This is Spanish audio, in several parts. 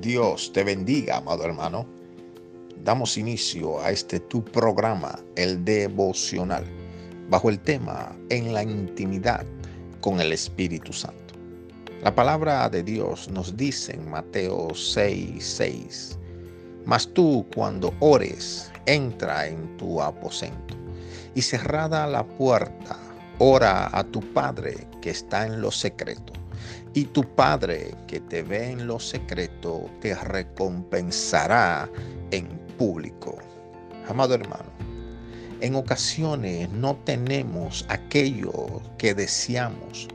Dios te bendiga, amado hermano. Damos inicio a este tu programa, el devocional, bajo el tema En la intimidad con el Espíritu Santo. La palabra de Dios nos dice en Mateo 6, 6, Mas tú cuando ores, entra en tu aposento y cerrada la puerta, ora a tu Padre que está en lo secreto y tu Padre que te ve en lo secreto te recompensará en público. Amado hermano, en ocasiones no tenemos aquello que deseamos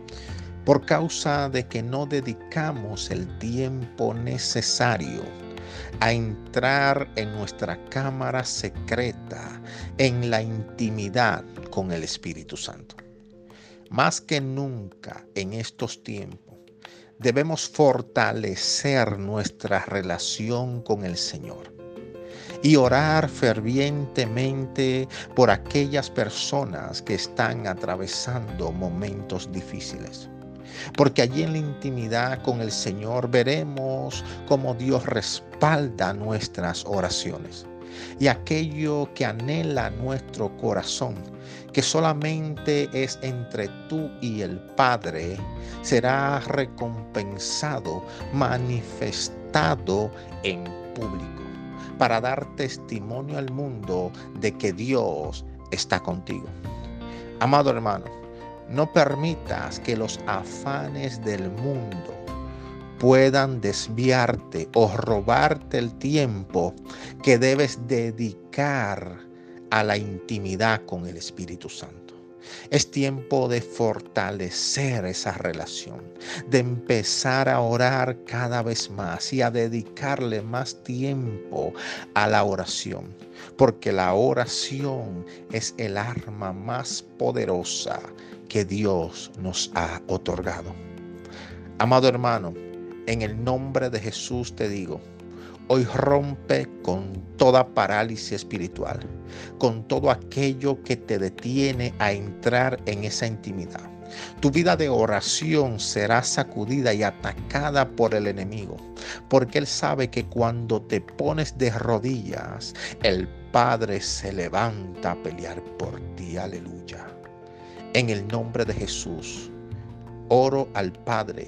por causa de que no dedicamos el tiempo necesario a entrar en nuestra cámara secreta, en la intimidad con el Espíritu Santo. Más que nunca en estos tiempos, debemos fortalecer nuestra relación con el Señor y orar fervientemente por aquellas personas que están atravesando momentos difíciles. Porque allí en la intimidad con el Señor veremos cómo Dios respalda nuestras oraciones y aquello que anhela nuestro corazón, que solamente es entre tú y el Padre, será recompensado, manifestado en público, para dar testimonio al mundo de que Dios está contigo. Amado hermano, no permitas que los afanes del mundo puedan desviarte o robarte el tiempo que debes dedicar a la intimidad con el Espíritu Santo. Es tiempo de fortalecer esa relación, de empezar a orar cada vez más y a dedicarle más tiempo a la oración, porque la oración es el arma más poderosa que Dios nos ha otorgado. Amado hermano, en el nombre de Jesús te digo, hoy rompe con toda parálisis espiritual, con todo aquello que te detiene a entrar en esa intimidad. Tu vida de oración será sacudida y atacada por el enemigo, porque él sabe que cuando te pones de rodillas, el Padre se levanta a pelear por ti. Aleluya. En el nombre de Jesús, oro al Padre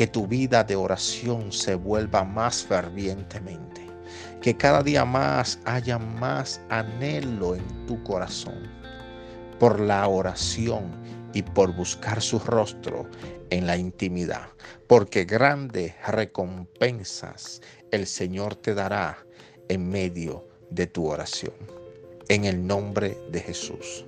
que tu vida de oración se vuelva más fervientemente, que cada día más haya más anhelo en tu corazón por la oración y por buscar su rostro en la intimidad, porque grandes recompensas el Señor te dará en medio de tu oración. En el nombre de Jesús.